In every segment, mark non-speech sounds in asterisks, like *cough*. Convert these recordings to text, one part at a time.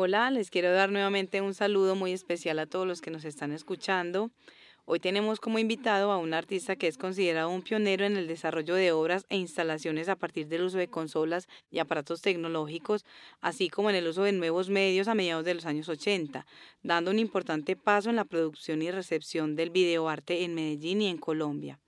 Hola, les quiero dar nuevamente un saludo muy especial a todos los que nos están escuchando. Hoy tenemos como invitado a un artista que es considerado un pionero en el desarrollo de obras e instalaciones a partir del uso de consolas y aparatos tecnológicos, así como en el uso de nuevos medios a mediados de los años 80, dando un importante paso en la producción y recepción del videoarte en Medellín y en Colombia.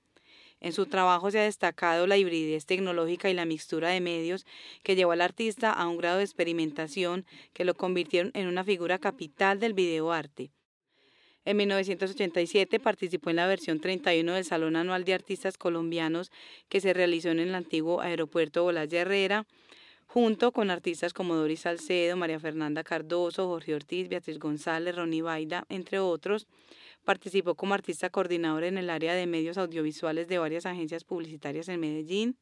En su trabajo se ha destacado la hibridez tecnológica y la mixtura de medios que llevó al artista a un grado de experimentación que lo convirtieron en una figura capital del videoarte. En 1987 participó en la versión 31 del Salón Anual de Artistas Colombianos que se realizó en el antiguo aeropuerto Bolas de Herrera, junto con artistas como Doris Salcedo, María Fernanda Cardoso, Jorge Ortiz, Beatriz González, Ronnie Baida, entre otros. Participó como artista coordinador en el área de medios audiovisuales de varias agencias publicitarias en Medellín,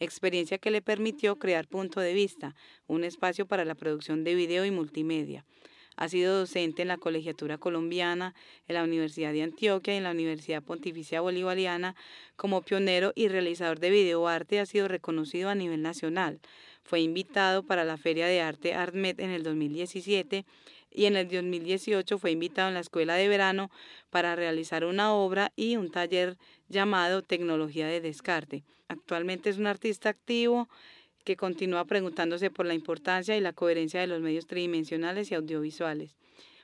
experiencia que le permitió crear Punto de Vista, un espacio para la producción de video y multimedia. Ha sido docente en la Colegiatura Colombiana, en la Universidad de Antioquia y en la Universidad Pontificia Bolivariana. Como pionero y realizador de videoarte ha sido reconocido a nivel nacional. Fue invitado para la Feria de Arte ArtMed en el 2017 y en el 2018 fue invitado en la Escuela de Verano para realizar una obra y un taller llamado Tecnología de Descarte. Actualmente es un artista activo que continúa preguntándose por la importancia y la coherencia de los medios tridimensionales y audiovisuales.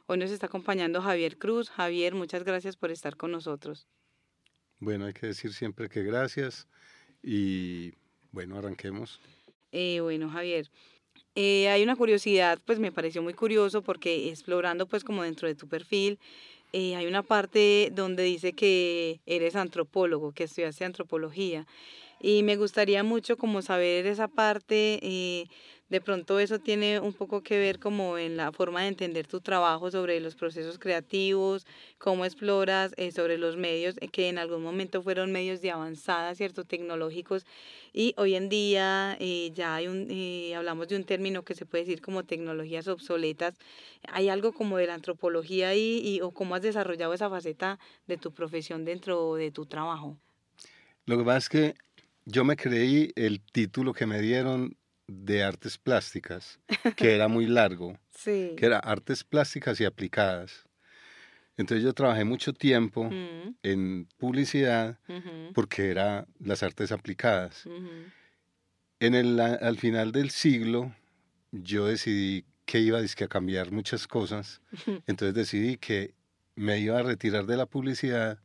Hoy nos está acompañando Javier Cruz. Javier, muchas gracias por estar con nosotros. Bueno, hay que decir siempre que gracias y bueno, arranquemos. Eh, bueno, Javier, eh, hay una curiosidad, pues me pareció muy curioso porque explorando pues como dentro de tu perfil, eh, hay una parte donde dice que eres antropólogo, que estudiaste antropología. Y me gustaría mucho como saber esa parte, eh, de pronto eso tiene un poco que ver como en la forma de entender tu trabajo sobre los procesos creativos, cómo exploras eh, sobre los medios eh, que en algún momento fueron medios de avanzada, ¿cierto? Tecnológicos y hoy en día ya hay un, hablamos de un término que se puede decir como tecnologías obsoletas. ¿Hay algo como de la antropología ahí y, o cómo has desarrollado esa faceta de tu profesión dentro de tu trabajo? Lo que pasa es que yo me creí el título que me dieron de artes plásticas, que era muy *laughs* largo, que era artes plásticas y aplicadas. Entonces yo trabajé mucho tiempo en publicidad porque era las artes aplicadas. En el, al final del siglo yo decidí que iba a cambiar muchas cosas. *laughs* Entonces decidí que me iba a retirar de la publicidad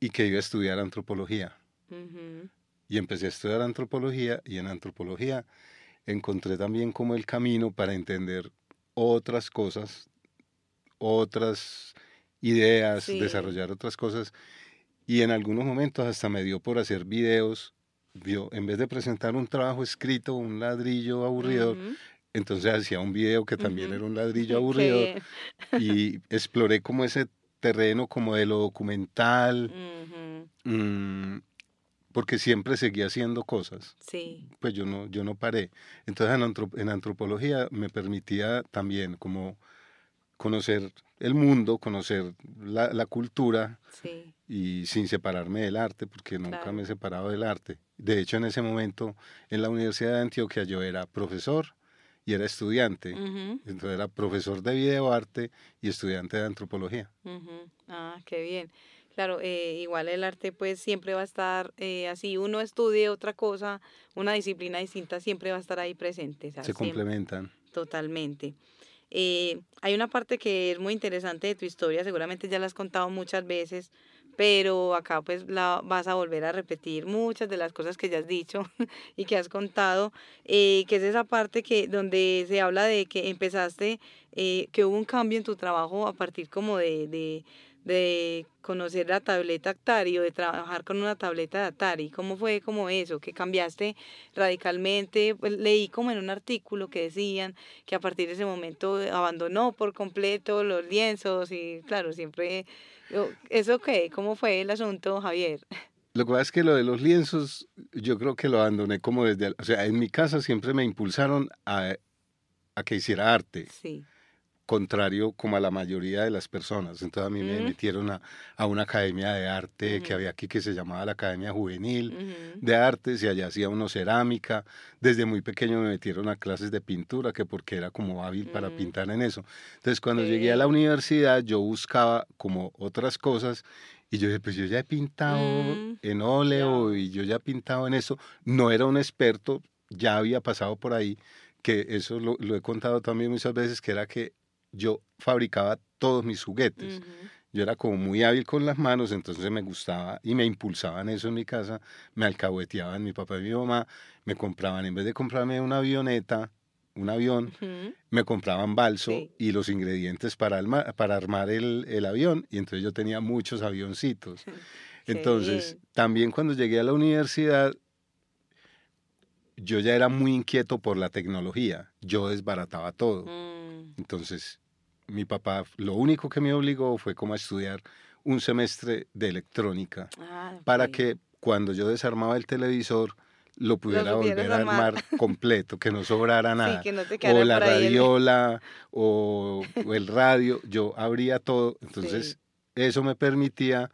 y que iba a estudiar antropología. Y empecé a estudiar antropología y en antropología encontré también como el camino para entender otras cosas, otras ideas, desarrollar otras cosas. Y en algunos momentos hasta me dio por hacer videos, en vez de presentar un trabajo escrito, un ladrillo aburrido, entonces hacía un video que también era un *laughs* ladrillo aburrido y exploré como ese terreno como de lo documental porque siempre seguía haciendo cosas. Sí. Pues yo no, yo no paré. Entonces en, antropología me permitía también como conocer el mundo, conocer la, cultura sí. y sin separarme del arte, porque nunca me he separado del arte. De hecho, en ese momento en la Universidad de Antioquia yo era profesor y era estudiante. Entonces era profesor de videoarte y estudiante de antropología. Ah, qué bien. Claro, eh, igual el arte pues siempre va a estar eh, así, uno estudie otra cosa, una disciplina distinta siempre va a estar ahí presente. Se complementan. Totalmente. Eh, hay una parte que es muy interesante de tu historia, seguramente ya la has contado muchas veces, pero acá pues la vas a volver a repetir muchas de las cosas que ya has dicho *laughs* y que has contado, que es esa parte que donde se habla de que empezaste, que hubo un cambio en tu trabajo a partir como de de conocer la tableta Atari o de trabajar con una tableta de Atari? ¿Cómo fue como eso? ¿Que cambiaste radicalmente? Pues, leí como en un artículo que decían que a partir de ese momento abandonó por completo los lienzos y claro, siempre... ¿Eso qué? ¿Cómo fue el asunto, Javier? Lo que pasa es que lo de los lienzos, yo creo que lo abandoné como desde... O sea, en mi casa siempre me impulsaron a, a que hiciera arte. Sí contrario como a la mayoría de las personas. Entonces a mí me metieron a, a, una academia de arte que había aquí que se llamaba la Academia Juvenil de Artes y allá hacía uno cerámica. Desde muy pequeño me metieron a clases de pintura, que porque era como hábil para mm. pintar en eso. Entonces cuando llegué a la universidad yo buscaba como otras cosas y yo dije, pues yo ya he pintado mm. en óleo y yo ya he pintado en eso. No era un experto, ya había pasado por ahí, que eso lo, lo he contado también muchas veces, que era que yo fabricaba todos mis juguetes. Yo era como muy hábil con las manos, entonces me gustaba y me impulsaban eso en mi casa, me alcahueteaban mi papá y mi mamá, me compraban, en vez de comprarme una avioneta, un avión, me compraban balso y los ingredientes para, para armar el, el, avión, y entonces yo tenía muchos avioncitos. *laughs* Entonces, también cuando llegué a la universidad, yo ya era muy inquieto por la tecnología, yo desbarataba todo. Mm. Entonces, mi papá lo único que me obligó fue como a estudiar un semestre de electrónica ah, para que cuando yo desarmaba el televisor lo pudiera volver a armar *laughs* completo, que no sobrara nada. o la radiola *laughs* o, el radio, yo abría todo. Entonces, eso me permitía,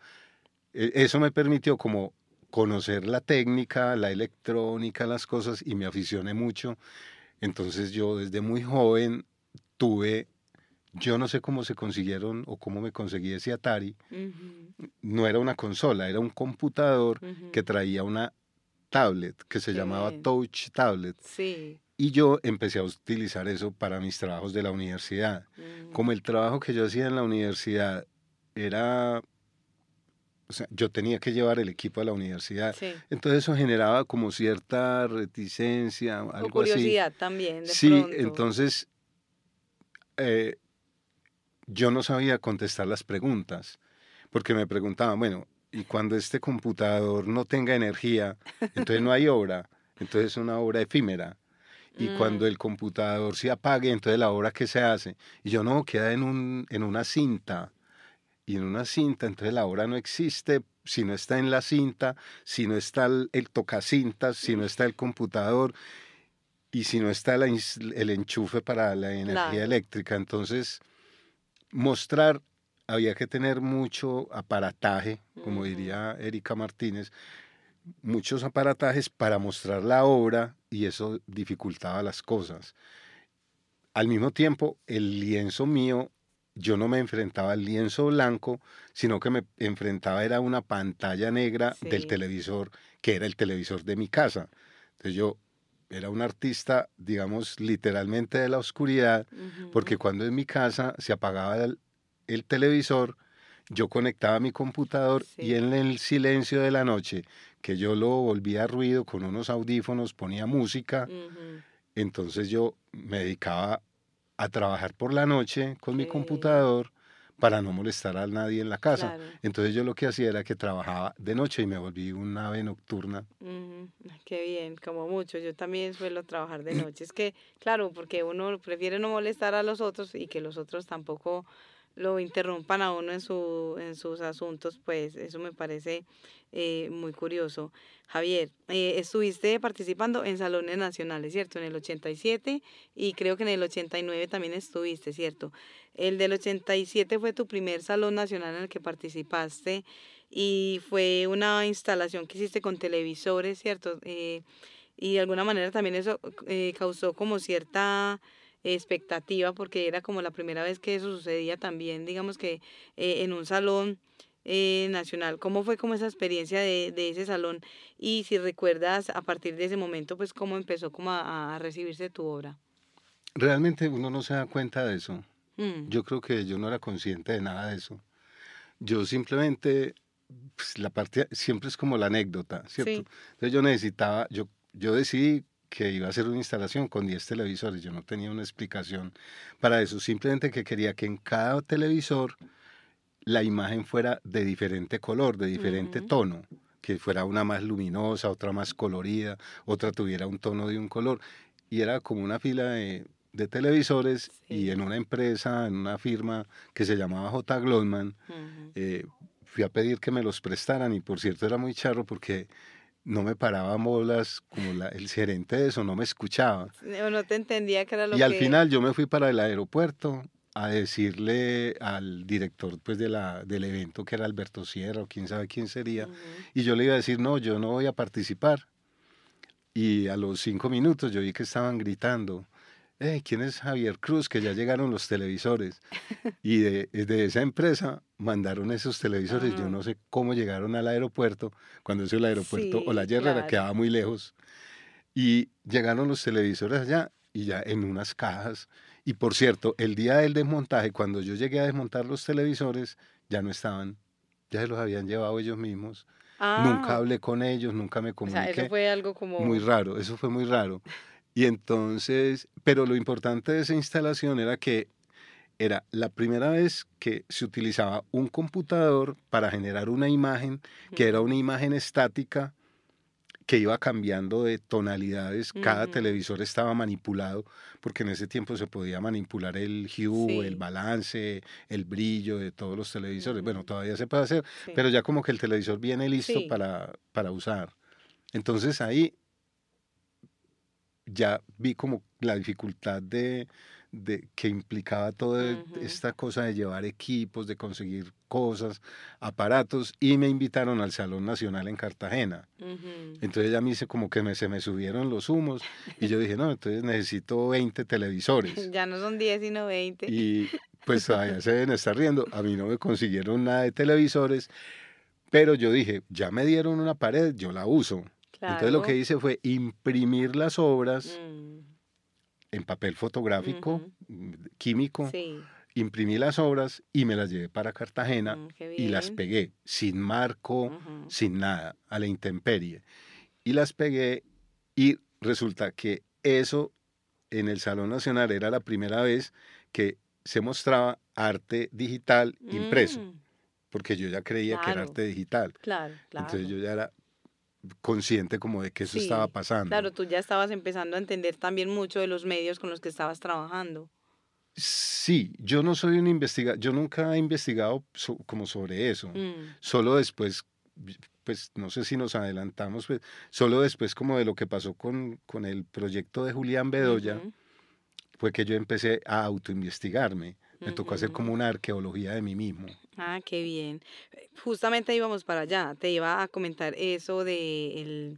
e, eso me permitió como conocer la técnica, la electrónica, las cosas y me aficioné mucho. Entonces yo desde muy joven tuve yo no sé cómo se consiguieron o cómo me conseguí ese Atari. No era una consola, era un computador que traía una tablet que se llamaba Touch Tablet. Sí. Y yo empecé a utilizar eso para mis trabajos de la universidad. Mm. Como el trabajo que yo hacía en la universidad era o sea, yo tenía que llevar el equipo a la universidad. Entonces eso generaba como cierta reticencia, algo curiosidad también. De sí, entonces eh, yo no sabía contestar las preguntas, porque me preguntaban, bueno, y cuando este computador no tenga energía, entonces no hay obra, entonces es una obra efímera. Y cuando mm. el computador se apague, entonces la obra que se hace. Y yo no, queda en, un, en una cinta. Y en una cinta, entonces la obra no existe si no está en la cinta, si no está el, el tocacintas, si no está el computador y si no está el enchufe para la energía eléctrica. Entonces, mostrar, había que tener mucho aparataje, como diría Erika Martínez, muchos aparatajes para mostrar la obra y eso dificultaba las cosas. Al mismo tiempo, el lienzo mío, yo no me enfrentaba al lienzo blanco, sino que me enfrentaba era una pantalla negra del televisor, que era el televisor de mi casa. Entonces yo era un artista, digamos, literalmente de la oscuridad, porque cuando en mi casa se apagaba el, televisor, yo conectaba mi computador y en el silencio de la noche, que yo lo volvía a ruido con unos audífonos, ponía música, entonces yo me dedicaba a trabajar por la noche con mi computador para no molestar a nadie en la casa. Entonces yo lo que hacía era que trabajaba de noche y me volví un ave nocturna. Qué bien, como mucho. Yo también suelo trabajar de noche. Es que, claro, porque uno prefiere no molestar a los otros y que los otros tampoco lo interrumpan a uno en, su, en sus asuntos, pues eso me parece eh, muy curioso. Javier, eh, estuviste participando en salones nacionales, ¿cierto? En el 87 y creo que en el 89 también estuviste, ¿cierto? El del 87 fue tu primer salón nacional en el que participaste y fue una instalación que hiciste con televisores, ¿cierto? Eh, y de alguna manera también eso causó como cierta expectativa porque era como la primera vez que eso sucedía también, digamos que eh, en un salón eh, nacional. ¿Cómo fue como esa experiencia de, de, ese salón? Y si recuerdas a partir de ese momento, pues cómo empezó como a, recibirse tu obra. Realmente uno no se da cuenta de eso. Mm. Yo creo que yo no era consciente de nada de eso. Yo simplemente, pues, la parte siempre es como la anécdota, ¿cierto? Entonces yo necesitaba, yo, yo decidí que iba a hacer una instalación con 10 televisores. Yo no tenía una explicación para eso, simplemente que quería que en cada televisor la imagen fuera de diferente color, de diferente tono, que fuera una más luminosa, otra más colorida, otra tuviera un tono de un color. Y era como una fila de, televisores y en una empresa, en una firma que se llamaba J. Glodman, eh, fui a pedir que me los prestaran y por cierto era muy charro porque no me paraba bolas como la, el gerente de eso, no me escuchaba. No te entendía que era lo y que... al final yo me fui para el aeropuerto a decirle al director pues de la, del evento que era Alberto Sierra o quién sabe quién sería, y yo le iba a decir, no, yo no voy a participar. Y a los cinco minutos yo vi que estaban gritando, ¿quién es Javier Cruz? Que ya llegaron los televisores. *laughs* Y de, esa empresa mandaron esos televisores. Yo no sé cómo llegaron al aeropuerto, cuando es el aeropuerto o la Yerrera quedaba muy lejos. Y llegaron los televisores allá y ya en unas cajas. Y por cierto, el día del desmontaje, cuando yo llegué a desmontar los televisores, ya no estaban, ya se los habían llevado ellos mismos. Nunca ah. hablé con ellos, nunca me comuniqué. O sea, eso fue algo como... Muy raro, eso fue muy raro. *laughs* Y entonces, pero lo importante de esa instalación era que era la primera vez que se utilizaba un computador para generar una imagen, que era una imagen estática que iba cambiando de tonalidades, cada televisor estaba manipulado, porque en ese tiempo se podía manipular el hue, el balance, el brillo de todos los televisores. Bueno, todavía se puede hacer, pero ya como que el televisor viene listo para, para usar. Entonces ahí ya vi como la dificultad de, de que implicaba toda esta cosa de llevar equipos, de conseguir cosas, aparatos, y me invitaron al Salón Nacional en Cartagena. Entonces ya me hice como que me, se me subieron los humos y yo dije, no, entonces necesito 20 televisores. *laughs* Ya no son 10, sino 20. Y pues *laughs* allá se deben estar riendo. A mí no me consiguieron nada de televisores, pero yo dije, ya me dieron una pared, yo la uso. Entonces lo que hice fue imprimir las obras mm. En papel fotográfico, mm, químico. Imprimí las obras y me las llevé para Cartagena mm, y las pegué sin marco, sin nada, a la intemperie. Y las pegué y resulta que eso en el Salón Nacional era la primera vez que se mostraba arte digital impreso, porque yo ya creía que era arte digital. Claro, claro. Entonces yo ya era consciente como de que eso estaba pasando. Claro, tú ya estabas empezando a entender también mucho de los medios con los que estabas trabajando. Sí, yo no soy un investigador, yo nunca he investigado como sobre eso. Mm. Solo después, pues no sé si nos adelantamos, pues, solo después como de lo que pasó con, con el proyecto de Julián Bedoya, fue que yo empecé a autoinvestigarme. Me tocó hacer como una arqueología de mí mismo. Ah, qué bien. Justamente íbamos para allá. Te iba a comentar eso de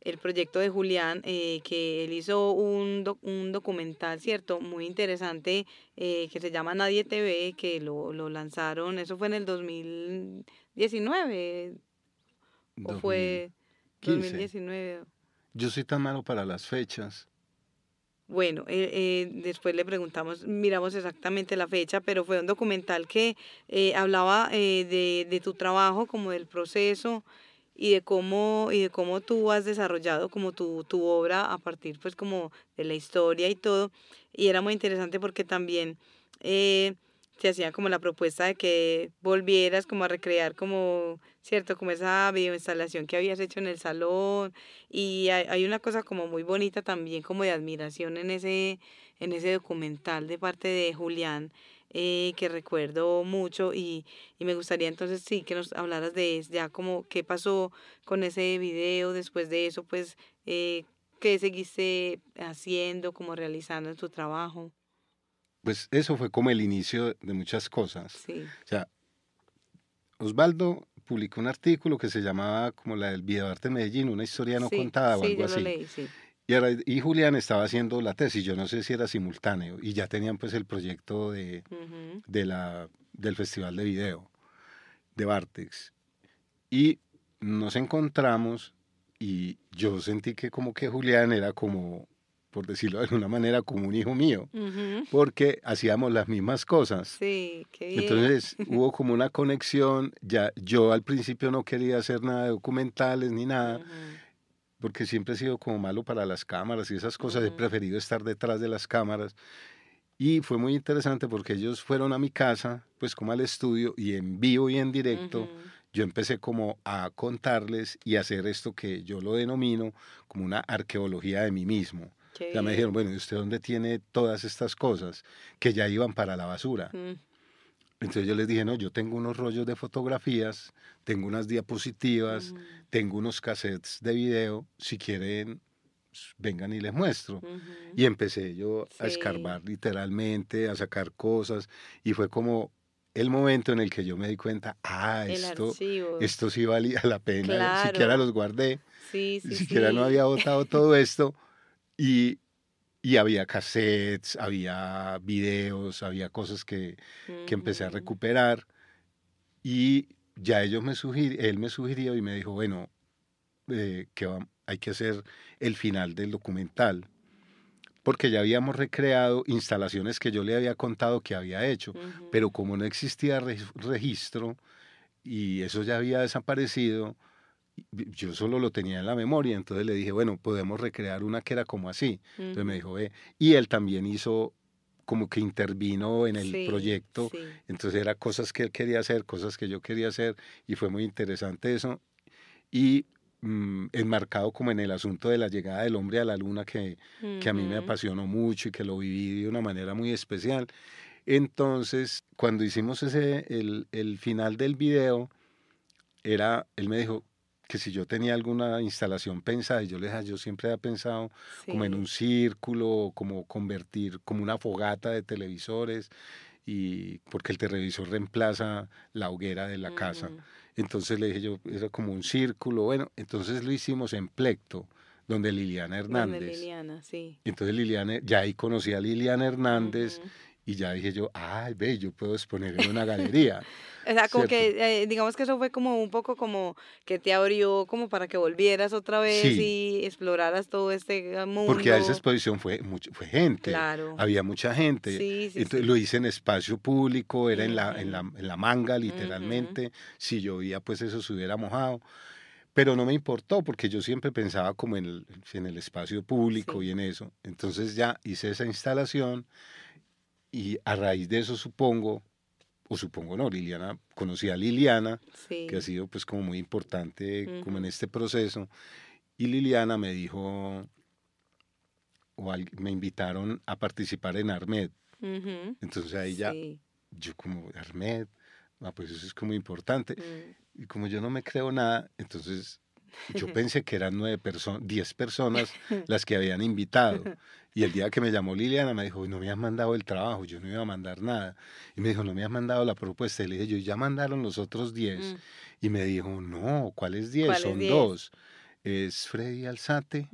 el, proyecto de Julián, eh, que él hizo un, un documental, ¿cierto? Muy interesante, eh, que se llama Nadie TV, que lo, lo lanzaron, eso fue en el 2019. ¿O fue 2019? Yo soy tan malo para las fechas. Bueno, eh, eh, después le preguntamos, miramos exactamente la fecha, pero fue un documental que eh, hablaba de, de, tu trabajo, como del proceso y de cómo y de cómo tú has desarrollado como tu, tu obra a partir pues como de la historia y todo. Y era muy interesante porque también se hacía como la propuesta de que volvieras como a recrear como, cierto, como esa videoinstalación que habías hecho en el salón. Y hay, una cosa como muy bonita también como de admiración en ese, en ese documental de parte de Julián eh, que recuerdo mucho y, y me gustaría entonces sí que nos hablaras de ya como qué pasó con ese video después de eso pues eh, qué seguiste haciendo como realizando en tu trabajo pues eso fue como el inicio de muchas cosas. Sí. O sea, Osvaldo publicó un artículo que se llamaba como la del Videoarte Medellín, una historia no contada o algo así. leí, sí. Y, y, Julián estaba haciendo la tesis, yo no sé si era simultáneo, y ya tenían pues el proyecto de, de la, del Festival de Video de Bartex. Y nos encontramos y yo sentí que como que Julián era como por decirlo de alguna manera, como un hijo mío, porque hacíamos las mismas cosas. Sí, qué bien. Entonces *laughs* hubo como una conexión, ya yo al principio no quería hacer nada de documentales ni nada, porque siempre he sido como malo para las cámaras y esas cosas, he preferido estar detrás de las cámaras. Y fue muy interesante porque ellos fueron a mi casa, pues como al estudio, y en vivo y en directo, yo empecé como a contarles y hacer esto que yo lo denomino como una arqueología de mí mismo ya me dijeron, bueno, ¿y usted dónde tiene todas estas cosas que ya iban para la basura? Mm. Entonces yo les dije, no, yo tengo unos rollos de fotografías, tengo unas diapositivas, mm. tengo unos cassettes de video, si quieren, vengan y les muestro. Y empecé yo a escarbar literalmente, a sacar cosas, y fue como el momento en el que yo me di cuenta, ah, esto, esto sí valía la pena, siquiera los guardé, sí, siquiera no había botado todo esto, y, y había cassettes, había videos, había cosas que, que empecé a recuperar, y ya ellos me sugir, él me sugirió y me dijo, bueno, eh, que hay que hacer el final del documental, porque ya habíamos recreado instalaciones que yo le había contado que había hecho, pero como no existía registro y eso ya había desaparecido, yo solo lo tenía en la memoria, entonces le dije, bueno, podemos recrear una que era como así. Entonces me dijo, ve, y él también hizo como que intervino en el proyecto, entonces era cosas que él quería hacer, cosas que yo quería hacer, y fue muy interesante eso. Y Mm, enmarcado como en el asunto de la llegada del hombre a la luna que, que a mí me apasionó mucho y que lo viví de una manera muy especial. Entonces, cuando hicimos ese, el, el final del video, era, él me dijo que si yo tenía alguna instalación pensada, yo le dije, yo siempre había pensado como en un círculo, como convertir, como una fogata de televisores, y porque el televisor reemplaza la hoguera de la casa. Entonces le dije yo, era como un círculo, bueno, entonces lo hicimos en Plecto, donde Liliana Hernández. Donde Liliana, sí. Entonces Liliana, ya ahí conocí a Liliana Hernández. Y ya dije yo, ay, ve, yo puedo exponer en una galería. *laughs* o sea, como que, eh, digamos que eso fue como un poco como que te abrió como para que volvieras otra vez y exploraras todo este mundo. Porque a esa exposición fue, mucho, fue gente. Claro. Había mucha gente. Sí, sí, Entonces lo hice en espacio público, era en, la, en, la, en la manga, literalmente. Si llovía, pues eso se hubiera mojado pero no me importó porque yo siempre pensaba como en el, en el espacio público y en eso. Entonces ya hice esa instalación y a raíz de eso supongo, o supongo no, Liliana, conocí a Liliana, que ha sido pues como muy importante como en este proceso, y Liliana me dijo, o me invitaron a participar en Armed. Entonces ahí ya, yo como, Armed, ah, pues eso es como importante. Mm. Y como yo no me creo nada, entonces yo *laughs* pensé que eran nueve personas, diez personas *laughs* las que habían invitado. Y el día que me llamó Liliana me dijo, no me has mandado el trabajo, yo no iba a mandar nada. Y me dijo, no me has mandado la propuesta. Y le dije, yo ya mandaron los otros 10. Mm. Y me dijo, no, ¿cuáles 10? Son dos. Es Freddy Alzate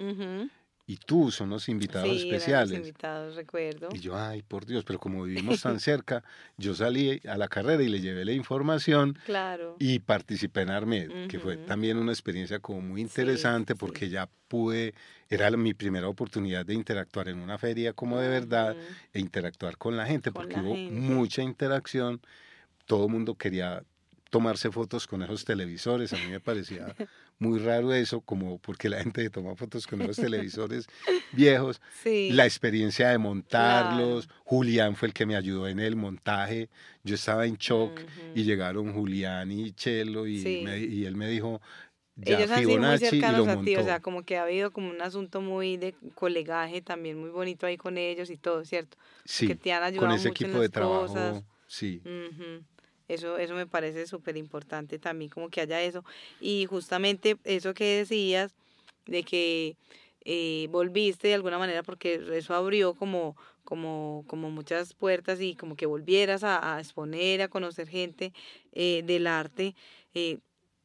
y tú son los invitados sí, especiales. Los invitados, recuerdo. Y yo, ay, por Dios, pero como vivimos tan cerca, yo salí a la carrera y le llevé la información. Claro. Y participé en Armed, que fue también una experiencia como muy interesante porque ya pude, era mi primera oportunidad de interactuar en una feria como de verdad e interactuar con la gente, porque hubo mucha interacción. Todo el mundo quería tomarse fotos con esos televisores. A mí me parecía *laughs* muy raro eso, como porque la gente toma fotos con los televisores viejos. *laughs* La experiencia de montarlos. Julián fue el que me ayudó en el montaje. Yo estaba en shock y llegaron Julián y Chelo y, y él me dijo, ya Ellos han sido muy cercanos a ti, o sea, como que ha habido como un asunto muy de colegaje también muy bonito ahí con ellos y todo, ¿cierto? Sí, que te han ayudado con ese equipo de trabajo, sí. Eso, eso me parece súper importante también, como que haya eso. Y justamente eso que decías, de que eh, volviste de alguna manera, porque eso abrió como, como, como muchas puertas y como que volvieras a, exponer, a conocer gente eh, del arte. Eh,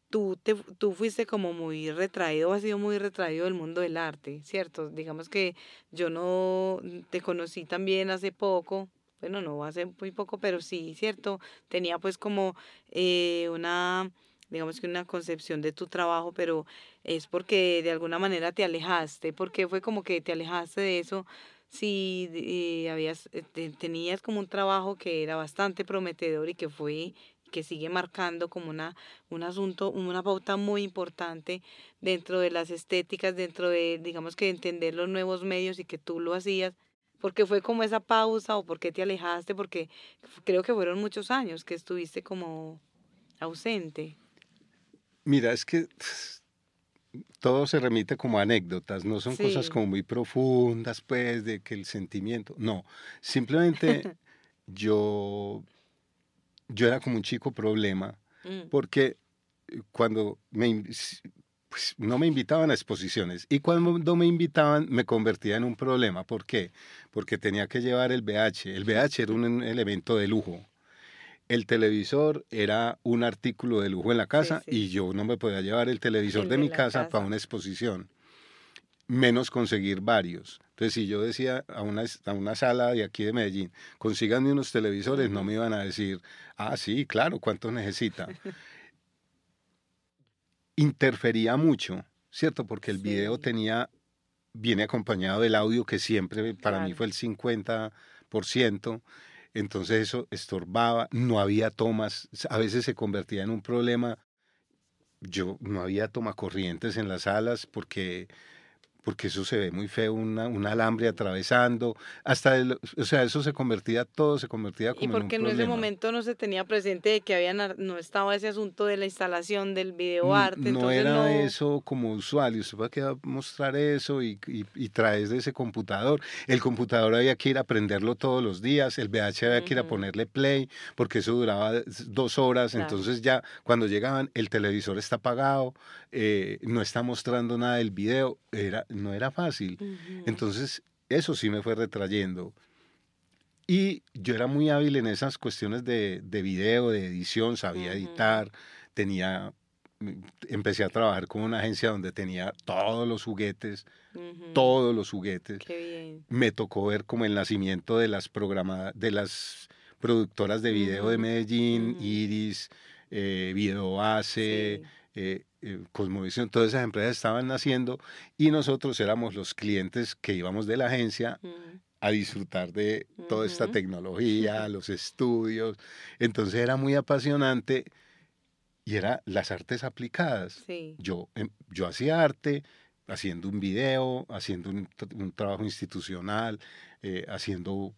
tú, te, tú fuiste como muy retraído, has sido muy retraído del mundo del arte, ¿cierto? Digamos que yo no te conocí también hace poco, bueno, no hace muy poco, pero sí, cierto, tenía pues como eh, una, digamos que una concepción de tu trabajo, pero es porque de alguna manera te alejaste, porque fue como que te alejaste de eso, si eh, habías, eh, tenías como un trabajo que era bastante prometedor y que fue que sigue marcando como una, un asunto, una pauta muy importante dentro de las estéticas, dentro de, digamos que entender los nuevos medios y que tú lo hacías, porque fue como esa pausa o por qué te alejaste? Porque creo que fueron muchos años que estuviste como ausente. Mira, es que todo se remite como anécdotas, no son cosas como muy profundas, pues, de que el sentimiento, no, simplemente *laughs* yo, yo era como un chico problema, mm. porque cuando me, pues no me invitaban a exposiciones. Y cuando me invitaban me convertía en un problema. ¿Por qué? Porque tenía que llevar el VH. El VH era un elemento de lujo. El televisor era un artículo de lujo en la casa y yo no me podía llevar el televisor de mi casa, para una exposición. Menos conseguir varios. Entonces, si yo decía a una, a una sala de aquí de Medellín, consíganme unos televisores, no me iban a decir, ah, sí, claro, ¿cuántos necesita? *laughs* interfería mucho, ¿cierto? Porque el video tenía, viene acompañado del audio que siempre para mí fue el 50%, entonces eso estorbaba, no había tomas, a veces se convertía en un problema, yo no había toma corrientes en las salas porque porque eso se ve muy feo, una, un alambre atravesando, hasta, o sea, eso se convertía, todo se convertía como Y porque en, ese momento no se tenía presente de que había, no estaba ese asunto de la instalación del videoarte. No, era eso como usual, y usted va a mostrar eso y, y, traes de ese computador. El computador había que ir a prenderlo todos los días, el VH había que ir a ponerle play, porque eso duraba dos horas, entonces ya cuando llegaban el televisor está apagado, eh, no está mostrando nada del video, era no era fácil. Entonces, eso sí me fue retrayendo. Y yo era muy hábil en esas cuestiones de, de video, de edición, sabía editar, tenía, mm, empecé a trabajar con una agencia donde tenía todos los juguetes, todos los juguetes. Me tocó ver como el nacimiento de las de las productoras de video de Medellín, Iris, eh, Video Base, eh, eh, Cosmovisión, todas esas empresas estaban naciendo y nosotros éramos los clientes que íbamos de la agencia a disfrutar de toda esta tecnología, *laughs* los estudios. Entonces era muy apasionante y era las artes aplicadas. Yo, em, yo hacía arte haciendo un video, haciendo un, trabajo institucional, eh, haciendo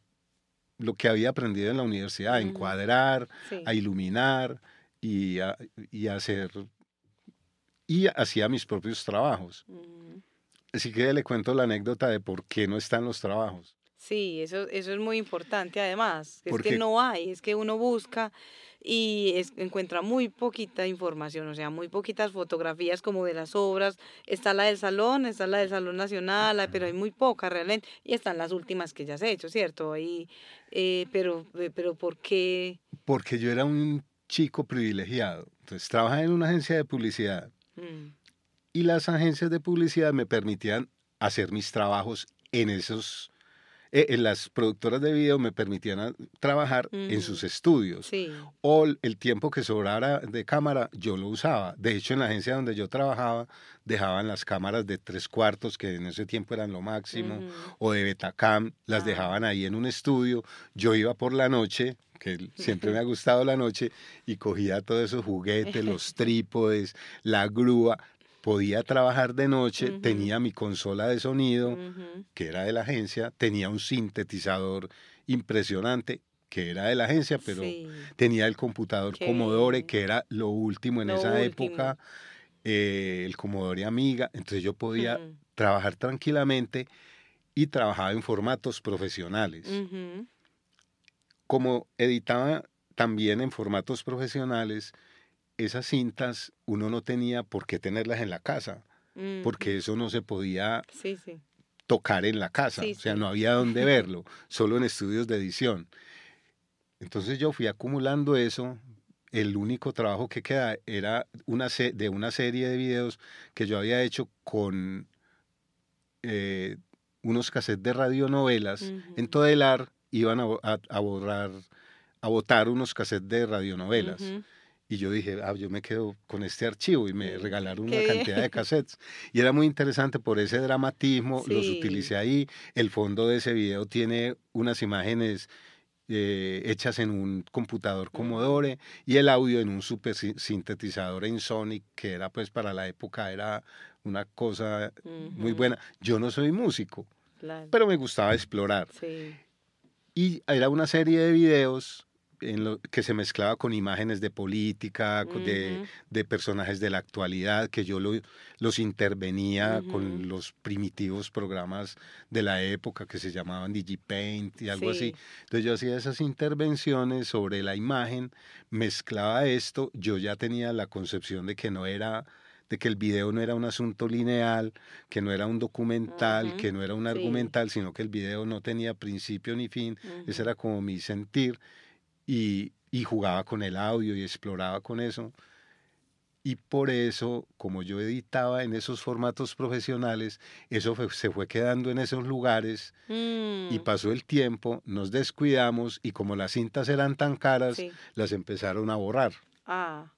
lo que había aprendido en la universidad, a encuadrar, a iluminar y a, y a hacer y hacía mis propios trabajos. Así que le cuento la anécdota de por qué no están los trabajos. Sí, eso, eso es muy importante además. Es que no hay, es que uno busca y encuentra muy poquita información, o sea, muy poquitas fotografías como de las obras. Está la del salón, está la del Salón Nacional, pero hay muy poca realmente. Y están las últimas que ya se ha hecho, ¿cierto? Ahí, eh, pero, eh, pero ¿por qué? Porque yo era un chico privilegiado. Entonces, trabajaba en una agencia de publicidad Mm. Y las agencias de publicidad me permitían hacer mis trabajos en esos, eh, en las productoras de video me permitían ah, trabajar en sus estudios. O el tiempo que sobrara de cámara yo lo usaba. De hecho, en la agencia donde yo trabajaba dejaban las cámaras de tres cuartos, que en ese tiempo eran lo máximo, o de Betacam, las ah. dejaban ahí en un estudio. Yo iba por la noche, que siempre me ha *laughs* gustado la noche, y cogía todos esos juguetes, los *laughs* trípodes, la grúa. Podía trabajar de noche, tenía mi consola de sonido, que era de la agencia, tenía un sintetizador impresionante, que era de la agencia, pero tenía el computador Commodore, que era lo último en esa época, eh, el Commodore Amiga, entonces yo podía trabajar tranquilamente y trabajaba en formatos profesionales. Como editaba también en formatos profesionales, esas cintas uno no tenía por qué tenerlas en la casa, porque eso no se podía tocar en la casa, o sea, no había *laughs* dónde verlo, solo en estudios de edición. Entonces yo fui acumulando eso. El único trabajo que queda era una de una serie de videos que yo había hecho con eh, unos cassettes de radionovelas en Todelar iban a, a, borrar, a botar unos cassettes de radionovelas. Y yo dije, ah, yo me quedo con este archivo y me regalaron una cantidad de *laughs* cassettes. Y era muy interesante por ese dramatismo, los utilicé ahí. El fondo de ese video tiene unas imágenes eh, hechas en un computador Commodore y el audio en un super sintetizador en Sonic, que era pues para la época era una cosa muy buena. Yo no soy músico, pero me gustaba explorar. Sí. Y era una serie de videos en lo, que se mezclaba con imágenes de política, de, de, personajes de la actualidad, que yo los intervenía con los primitivos programas de la época que se llamaban DigiPaint y algo así. Entonces yo hacía esas intervenciones sobre la imagen, mezclaba esto, yo ya tenía la concepción de que no era de que el video no era un asunto lineal, que no era un documental, que no era un argumental, sino que el video no tenía principio ni fin. Ese era como mi sentir. Y, y jugaba con el audio y exploraba con eso. Y por eso, como yo editaba en esos formatos profesionales, eso se fue quedando en esos lugares y mm. pasó el tiempo, nos descuidamos y como las cintas eran tan caras, las empezaron a borrar. Ah,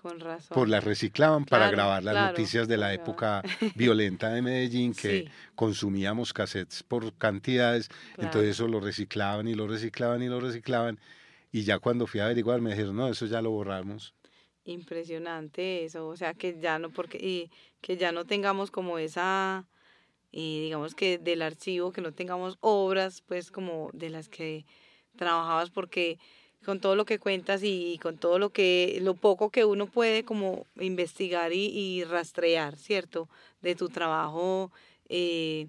con razón. Por las reciclaban para grabar las noticias de la época *laughs* violenta de Medellín, que consumíamos cassettes por cantidades, entonces eso lo reciclaban y lo reciclaban y lo reciclaban. Y ya cuando fui a averiguar me dijeron, no, eso ya lo borramos. Impresionante eso, o sea que ya no, porque, y que ya no tengamos como esa, y digamos que del archivo, que no tengamos obras, pues como de las que trabajabas, porque con todo lo que cuentas y, con todo lo que, lo poco que uno puede como investigar y, rastrear, ¿cierto? De tu trabajo, eh,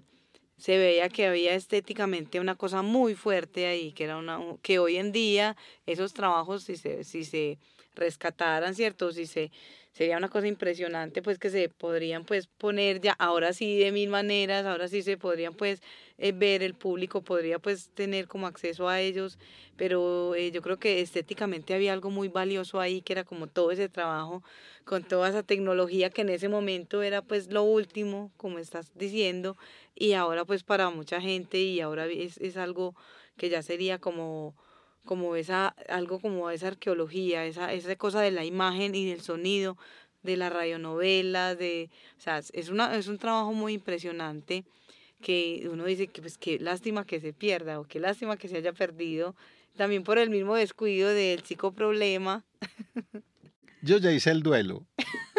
se veía que había estéticamente una cosa muy fuerte ahí, que era una, que hoy en día esos trabajos, si se, si se rescataran, ¿cierto? Si se, sería una cosa impresionante, pues que se podrían pues poner ya, ahora sí de mil maneras, ahora sí se podrían pues eh, ver, el público podría pues tener como acceso a ellos, pero eh, yo creo que estéticamente había algo muy valioso ahí, que era como todo ese trabajo con toda esa tecnología que en ese momento era pues lo último, como estás diciendo, y ahora pues para mucha gente y ahora es, es algo que ya sería como como esa, algo como esa arqueología, esa, esa cosa de la imagen y del sonido, de la radionovela, de, o sea, es, una, es un trabajo muy impresionante que uno dice que pues qué lástima que se pierda o qué lástima que se haya perdido, también por el mismo descuido del psicoproblema. *laughs* Yo ya hice el duelo,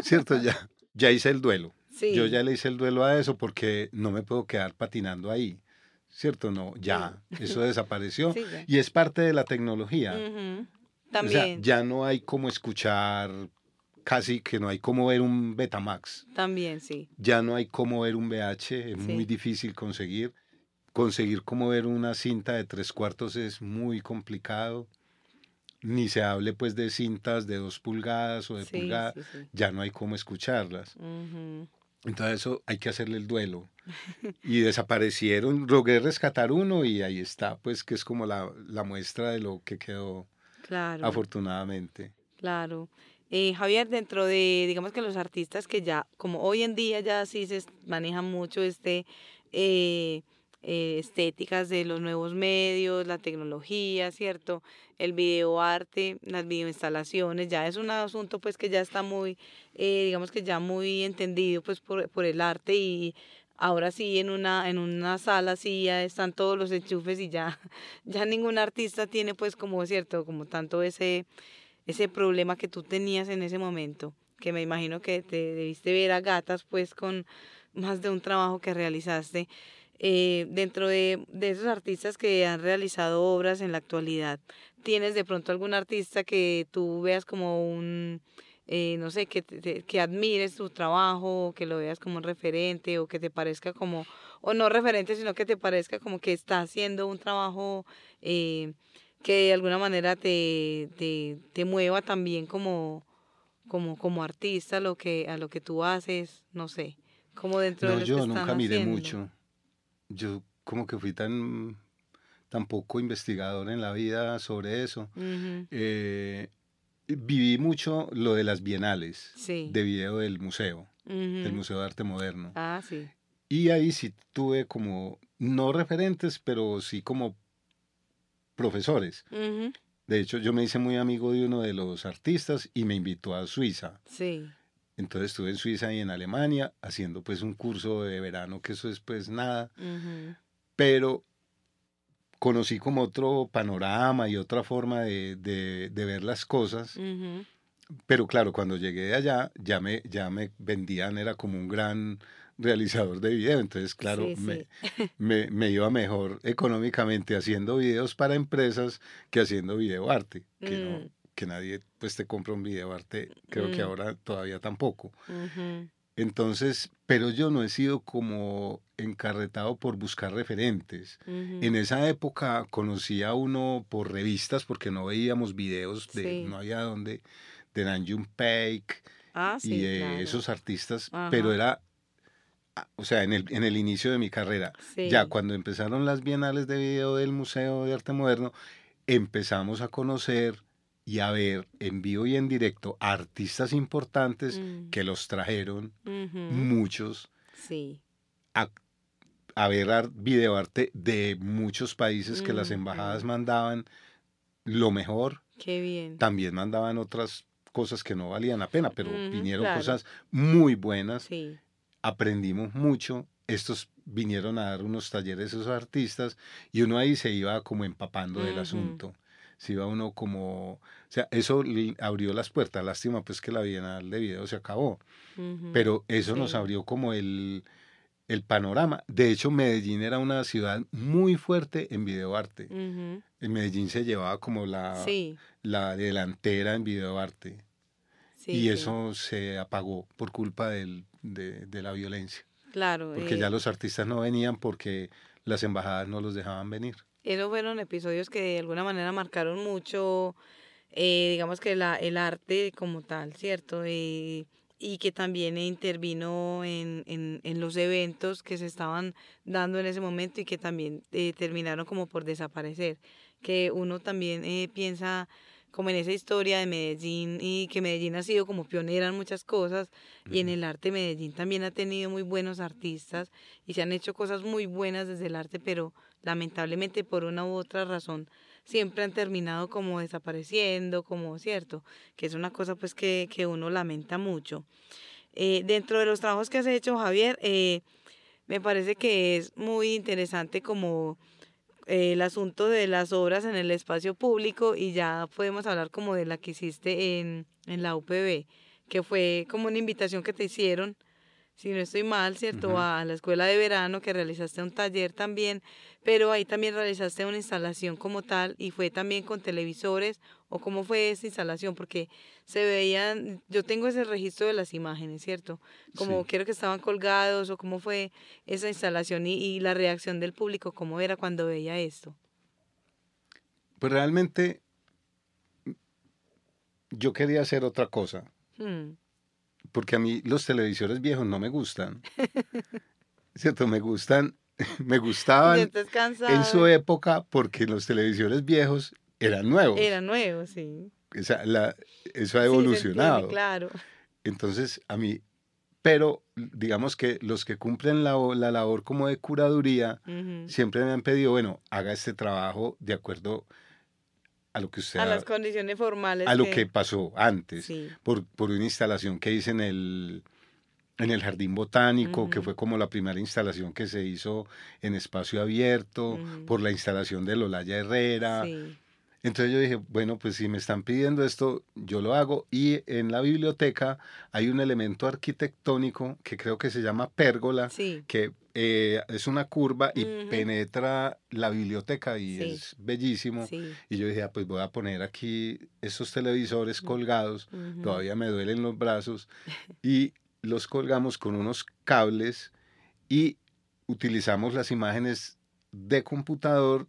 ¿cierto? Ya, ya hice el duelo. Yo ya le hice el duelo a eso porque no me puedo quedar patinando ahí. ¿Cierto? No, ya, eso desapareció y es parte de la tecnología. También. ya no hay como escuchar, casi que no hay como ver un Betamax. También, sí. Ya no hay como ver un VH, es muy difícil conseguir. Conseguir como ver una cinta de tres cuartos es muy complicado. Ni se hable pues de cintas de dos pulgadas o de pulgadas, ya no hay como escucharlas. Entonces eso hay que hacerle el duelo. Y desaparecieron, logré rescatar uno y ahí está, pues que es como la, la muestra de lo que quedó claro. afortunadamente. Claro. Eh, Javier, dentro de, digamos que los artistas que ya, como hoy en día ya sí se maneja mucho este, eh, eh, estéticas de los nuevos medios, la tecnología, ¿cierto? El videoarte, las videoinstalaciones, ya es un asunto pues que ya está muy, eh, digamos que ya muy entendido pues por, por el arte y ahora sí en una, en una sala sí ya están todos los enchufes y ya, *laughs* ya ningún artista tiene pues como, ¿cierto? Como tanto ese, ese problema que tú tenías en ese momento, que me imagino que te debiste ver a gatas pues con más de un trabajo que realizaste. Eh, dentro de, esos artistas que han realizado obras en la actualidad, ¿tienes de pronto algún artista que tú veas como un, eh, no sé, que, que admires su trabajo, que lo veas como un referente o que te parezca como, o no referente, sino que te parezca como que está haciendo un trabajo eh, que de alguna manera te, te, te mueva también como, como, como artista lo que, a lo que tú haces, no sé, como dentro de los yo nunca miré mucho yo como que fui tan, tan poco investigador en la vida sobre eso. Eh, viví mucho lo de las bienales de video del museo, del Museo de Arte Moderno. Ah, sí. Y ahí sí tuve como, no referentes, pero sí como profesores. De hecho, yo me hice muy amigo de uno de los artistas y me invitó a Suiza. Sí. Entonces estuve en Suiza y en Alemania haciendo pues un curso de verano, que eso es pues nada. Pero conocí como otro panorama y otra forma de, de, ver las cosas. Pero claro, cuando llegué de allá ya me, ya me vendían, era como un gran *laughs* realizador de video, entonces claro, Me, *laughs* me, me, iba mejor económicamente haciendo videos para empresas que haciendo video arte, que no mm que nadie pues te compra un video arte, creo que mm. ahora todavía tampoco. Entonces, pero yo no he sido como encarretado por buscar referentes. En esa época conocía a uno por revistas porque no veíamos videos de, no había dónde, de Nanjun Peik, ah, sí, y esos artistas, pero era, ah, o sea, en el, en el inicio de mi carrera, ya cuando empezaron las bienales de video del Museo de Arte Moderno, empezamos a conocer y a ver en vivo y en directo artistas importantes mm. que los trajeron, muchos, sí. a, a ver videoarte de muchos países que las embajadas mandaban lo mejor. Qué bien. También mandaban otras cosas que no valían la pena, pero vinieron cosas muy buenas. Sí. Aprendimos mucho. Estos vinieron a dar unos talleres a esos artistas y uno ahí se iba como empapando del asunto. Se iba uno como, o sea, eso abrió las puertas. Lástima pues que la Bienal de Video se acabó, pero eso nos abrió como el, el panorama. De hecho, Medellín era una ciudad muy fuerte en videoarte. En Medellín se llevaba como la, la delantera en videoarte. y eso se apagó por culpa del, de, la violencia. Claro. Porque ya eh los artistas no venían porque las embajadas no los dejaban venir. Esos fueron episodios que de alguna manera marcaron mucho, eh, digamos que la, el arte como tal, ¿cierto? Y y que también intervino en, en, en, los eventos que se estaban dando en ese momento y que también eh, terminaron como por desaparecer. Que uno también eh, piensa como en esa historia de Medellín y que Medellín ha sido como pionera en muchas cosas y en el arte Medellín también ha tenido muy buenos artistas y se han hecho cosas muy buenas desde el arte, pero lamentablemente por una u otra razón siempre han terminado como desapareciendo, como cierto, que es una cosa pues que, que uno lamenta mucho. Eh, dentro de los trabajos que has hecho, Javier, eh, me parece que es muy interesante como eh, el asunto de las obras en el espacio público y ya podemos hablar como de la que hiciste en, en la UPB, que fue como una invitación que te hicieron si no estoy mal, ¿cierto? A la escuela de verano, que realizaste un taller también, pero ahí también realizaste una instalación como tal y fue también con televisores o cómo fue esa instalación, porque se veían, yo tengo ese registro de las imágenes, ¿cierto? Como quiero que estaban colgados o cómo fue esa instalación y, la reacción del público, cómo era cuando veía esto. Pues realmente yo quería hacer otra cosa. Hmm porque a mí los televisores viejos no me gustan. ¿Cierto? Me gustan, *laughs* me gustaban en su época porque los televisores viejos eran nuevos. Eran nuevos, sí. eso ha evolucionado. claro. Entonces, a mí, pero digamos que los que cumplen la, la labor como de curaduría siempre me han pedido, bueno, haga este trabajo de acuerdo a lo que usted a las condiciones formales a lo que pasó antes por, por una instalación que hice en el en el jardín botánico que fue como la primera instalación que se hizo en espacio abierto por la instalación de Lolaya Herrera entonces yo dije, bueno, pues si me están pidiendo esto, yo lo hago. Y en la biblioteca hay un elemento arquitectónico que creo que se llama pérgola, que eh, es una curva y penetra la biblioteca y es bellísimo. Y yo dije, ah, pues voy a poner aquí esos televisores colgados, todavía me duelen los brazos, *laughs* y los colgamos con unos cables y utilizamos las imágenes de computador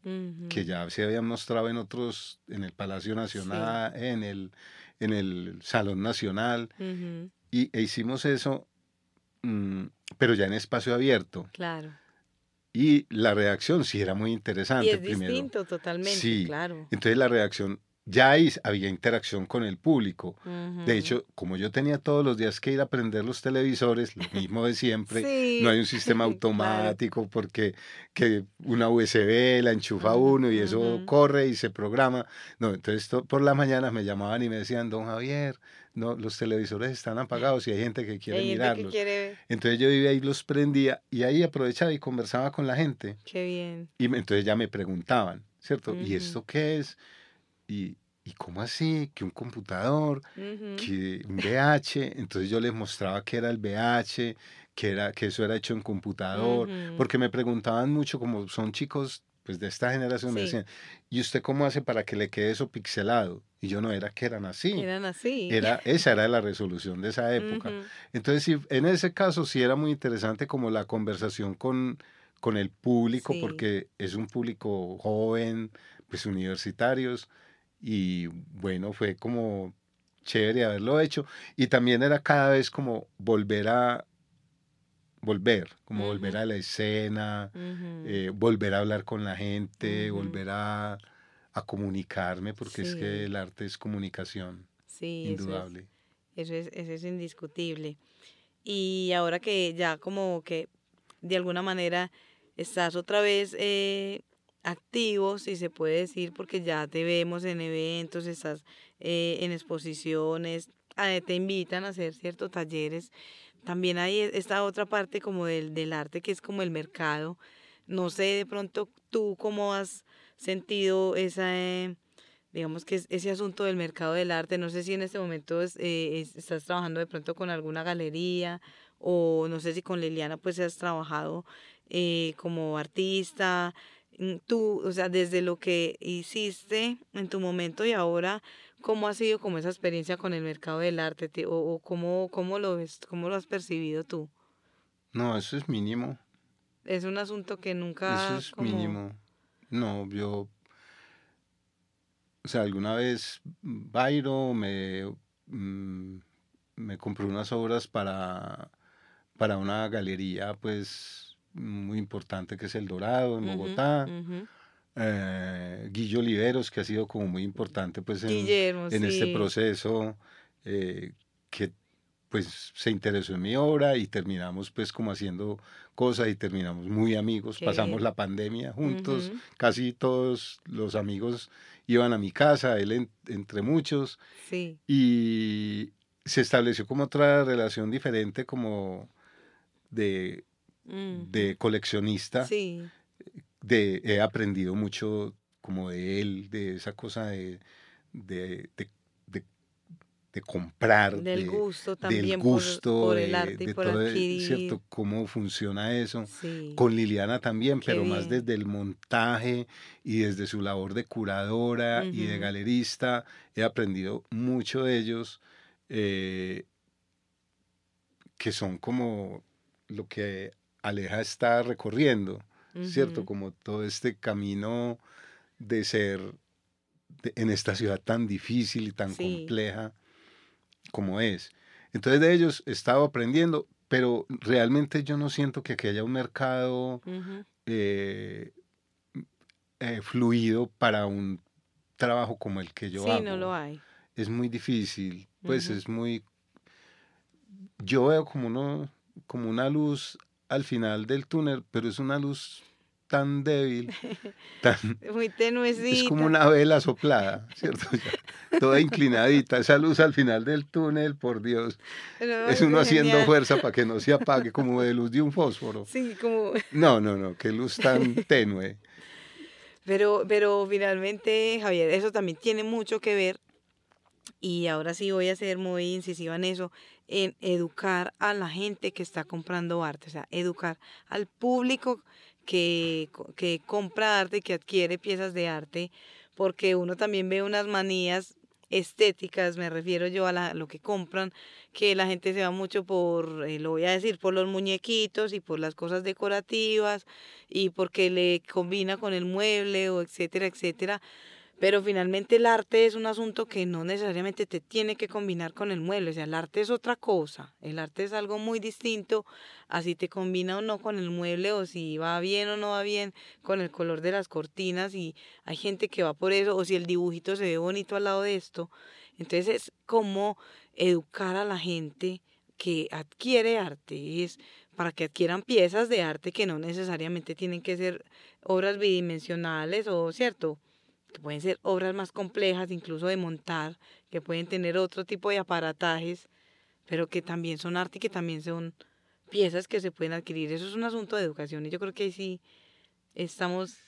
que ya se habían mostrado en otros, en el Palacio Nacional, en, el, en el Salón Nacional, y e hicimos eso, mm, pero ya en espacio abierto. Claro. Y la reacción sí era muy interesante. Y es distinto totalmente, sí. claro. Entonces la reacción ya ahí había interacción con el público. De hecho, como yo tenía todos los días que ir a prender los televisores, lo mismo de siempre, no hay un sistema *laughs* automático porque que una USB la enchufa uno y eso corre y se programa. No, entonces por las mañanas me llamaban y me decían, don Javier, no, los televisores están apagados y hay gente que quiere mirarlos. Entonces yo vivía ahí, los prendía y ahí aprovechaba y conversaba con la gente. Qué bien. Y entonces ya me preguntaban, ¿cierto? ¿Y esto qué es? Y, ¿y cómo así? Que un computador, que un VH. Entonces yo les mostraba que era el VH, que, era, que eso era hecho en computador, porque me preguntaban mucho, como son chicos pues de esta generación, me decían, ¿y usted cómo hace para que le quede eso pixelado? Y yo no era que eran así. Eran así. Era, esa era la resolución de esa época. Entonces, sí, en ese caso sí era muy interesante como la conversación con, con el público, porque es un público joven, pues universitarios, y bueno, fue como chévere haberlo hecho. Y también era cada vez como volver a volver, como volver a la escena, eh, volver a hablar con la gente, volver a, comunicarme, porque es que el arte es comunicación. Sí, indudable. Eso es, eso es, indiscutible. Y ahora que ya como que de alguna manera estás otra vez eh, activo, si se puede decir, porque ya te vemos en eventos, estás eh, en exposiciones, ah, te invitan a hacer ciertos talleres. También hay e, esta otra parte como del, del arte que es como el mercado. No sé de pronto tú cómo has sentido esa, eh, digamos que ese asunto del mercado del arte. No sé si en este momento eh, estás trabajando de pronto con alguna galería o no sé si con Liliana pues has trabajado como artista tú, o sea, desde lo que hiciste en tu momento y ahora, ¿cómo ha sido como esa experiencia con el mercado del arte? ¿O, cómo, cómo, lo ves, cómo lo has percibido tú? No, eso es mínimo. Es un asunto que nunca... Eso es mínimo. No, yo... O sea, alguna vez Bairo me, mm, me compró unas obras para, para una galería, pues muy importante que es El Dorado en Bogotá. Eh, Guillo Oliveros, que ha sido como muy importante pues en, en este proceso, eh, que pues se interesó en mi obra y terminamos pues como haciendo cosas y terminamos muy amigos, pasamos la pandemia juntos, casi todos los amigos iban a mi casa, él entre muchos, y se estableció como otra relación diferente como de de coleccionista. De, he aprendido mucho como de él, de esa cosa de, de, de, comprar. Del gusto también. Del gusto. Por, el arte y por todo, ¿cierto? Cómo funciona eso. Con Liliana también, pero más desde el montaje y desde su labor de curadora y de galerista. He aprendido mucho de ellos. Eh, que son como lo que Aleja está recorriendo, ¿cierto? Como todo este camino de ser en esta ciudad tan difícil y tan compleja como es. Entonces de ellos he estado aprendiendo, pero realmente yo no siento que aquí haya un mercado eh, eh, fluido para un trabajo como el que yo hago. Sí, no lo hay. Es muy difícil, pues es muy... Yo veo como, uno, como una luz al final del túnel, pero es una luz tan débil, *laughs* tan... Muy tenuecita. Es como una vela soplada, ¿cierto? toda inclinadita, esa luz al final del túnel, por Dios. es uno haciendo fuerza para que no se apague, como de luz de un fósforo. Sí, como... *laughs* No, no, no, qué luz tan tenue. Pero, pero finalmente, Javier, eso también tiene mucho que ver, y ahora sí voy a ser muy incisiva en eso, en educar a la gente que está comprando arte, o sea, educar al público que, que compra arte, que adquiere piezas de arte, porque uno también ve unas manías estéticas, me refiero yo a lo que compran, que la gente se va mucho por, eh, lo voy a decir, por los muñequitos y por las cosas decorativas y porque le combina con el mueble o etcétera, etcétera. Pero finalmente el arte es un asunto que no necesariamente te tiene que combinar con el mueble, o sea, el arte es otra cosa, el arte es algo muy distinto a si te combina o no con el mueble o si va bien o no va bien con el color de las cortinas y hay gente que va por eso o si el dibujito se ve bonito al lado de esto. Entonces es como educar a la gente que adquiere arte, es para que adquieran piezas de arte que no necesariamente tienen que ser obras bidimensionales o, ¿cierto? Que pueden ser obras más complejas, incluso de montar, que pueden tener otro tipo de aparatajes, pero que también son arte y que también son piezas que se pueden adquirir. Eso es un asunto de educación y yo creo que ahí sí estamos...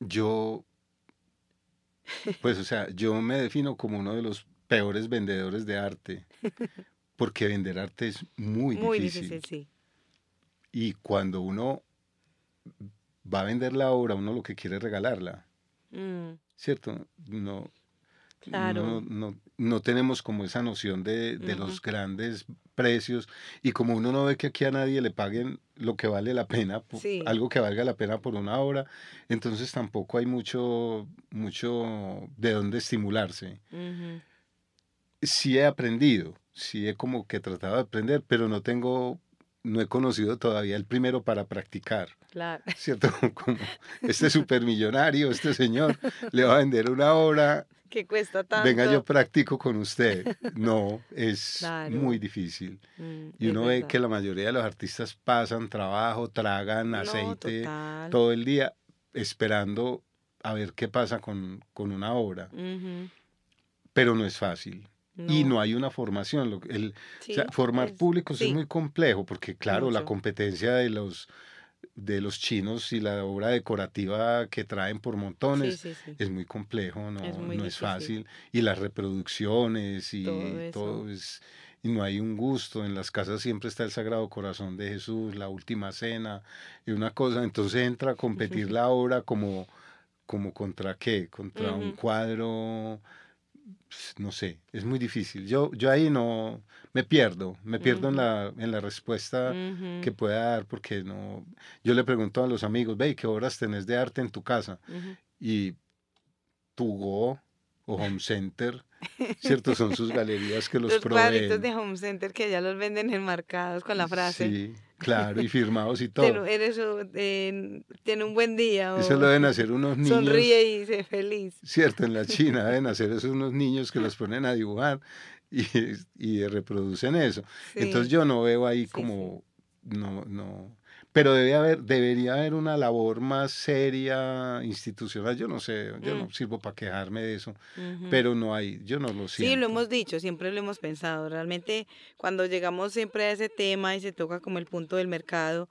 Yo, pues o sea, yo me defino como uno de los peores vendedores de arte, porque vender arte es muy, muy difícil. sí. Y cuando uno va a vender la obra, uno lo que quiere es regalarla. Mm. ¿Cierto? No, no, no, tenemos como esa noción de, los grandes precios y como uno no ve que aquí a nadie le paguen lo que vale la pena, algo que valga la pena por una hora, entonces tampoco hay mucho, mucho de dónde estimularse. sí he aprendido, sí he como que tratado de aprender, pero no tengo, no he conocido todavía el primero para practicar. Claro. *laughs* ¿Cierto? *laughs* Como este supermillonario, este señor, le va a vender una obra. Que cuesta tanto. Venga, yo practico con usted. *laughs* No, es muy difícil. Mm, y uno ve que la mayoría de los artistas pasan trabajo, tragan aceite todo el día esperando a ver qué pasa con, con una obra. Pero no es fácil. Y no hay una formación. El, formar públicos es muy complejo porque, claro, la competencia de los, de los chinos y la obra decorativa que traen por montones es muy complejo, no es, no es fácil. Y las reproducciones y todo, es... Y no hay un gusto, en las casas siempre está el Sagrado Corazón de Jesús, la Última Cena y una cosa, entonces entra a competir *laughs* la obra como, como contra qué, contra un cuadro no sé, es muy difícil. Yo, yo ahí no me pierdo, me pierdo en, la, en la respuesta que pueda dar porque no. Yo le pregunto a los amigos, ve, ¿qué obras tenés de arte en tu casa? Y Tugo o Home Center, ¿cierto? Son sus *laughs* galerías que los, los proveen. Los de Home Center que ya los venden enmarcados con la frase. Sí, Claro, y firmados y *laughs* todo. Eres, eh, tiene un buen día. Eso lo deben hacer unos *laughs* niños. Sonríe y se feliz. Cierto, en la *laughs* China deben hacer esos unos niños que los ponen a dibujar y, y reproducen eso. Entonces yo no veo ahí como, no, no, pero debe haber, debería haber una labor más seria, institucional. Yo no sé, yo no mm. sirvo para quejarme de eso, pero no hay, yo no lo siento. Sí, lo hemos dicho, siempre lo hemos pensado. Realmente, cuando llegamos siempre a ese tema y se toca como el punto del mercado,